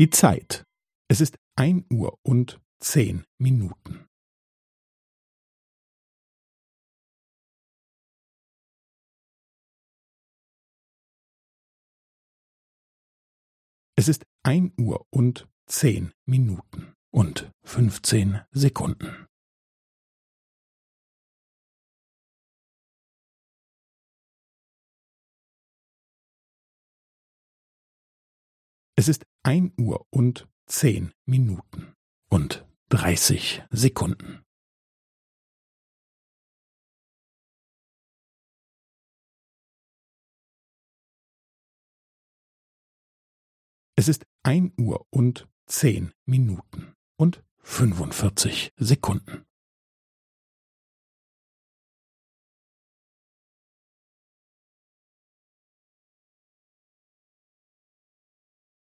Die Zeit. Es ist ein Uhr und zehn Minuten. Es ist ein Uhr und zehn Minuten und fünfzehn Sekunden. Es ist ein Uhr und zehn Minuten und dreißig Sekunden. Es ist ein Uhr und zehn Minuten und fünfundvierzig Sekunden.